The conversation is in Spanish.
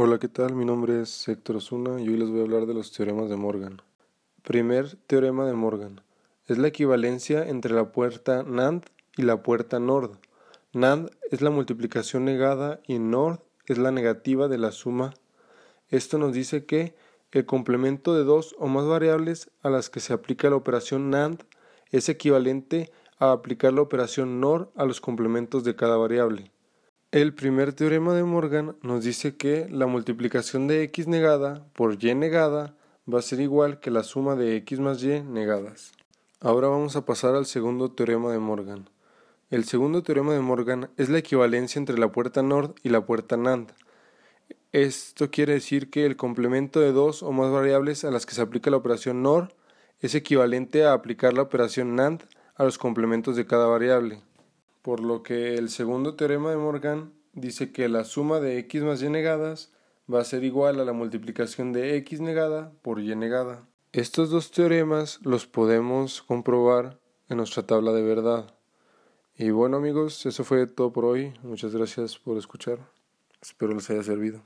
Hola, ¿qué tal? Mi nombre es Héctor Osuna y hoy les voy a hablar de los teoremas de Morgan. Primer teorema de Morgan. Es la equivalencia entre la puerta NAND y la puerta NORD. NAND es la multiplicación negada y NORD es la negativa de la suma. Esto nos dice que el complemento de dos o más variables a las que se aplica la operación NAND es equivalente a aplicar la operación NOR a los complementos de cada variable. El primer teorema de Morgan nos dice que la multiplicación de x negada por y negada va a ser igual que la suma de x más y negadas. Ahora vamos a pasar al segundo teorema de Morgan. El segundo teorema de Morgan es la equivalencia entre la puerta NOR y la puerta NAND. Esto quiere decir que el complemento de dos o más variables a las que se aplica la operación NOR es equivalente a aplicar la operación NAND a los complementos de cada variable por lo que el segundo teorema de Morgan dice que la suma de x más y negadas va a ser igual a la multiplicación de x negada por y negada. Estos dos teoremas los podemos comprobar en nuestra tabla de verdad. Y bueno amigos, eso fue todo por hoy. Muchas gracias por escuchar. Espero les haya servido.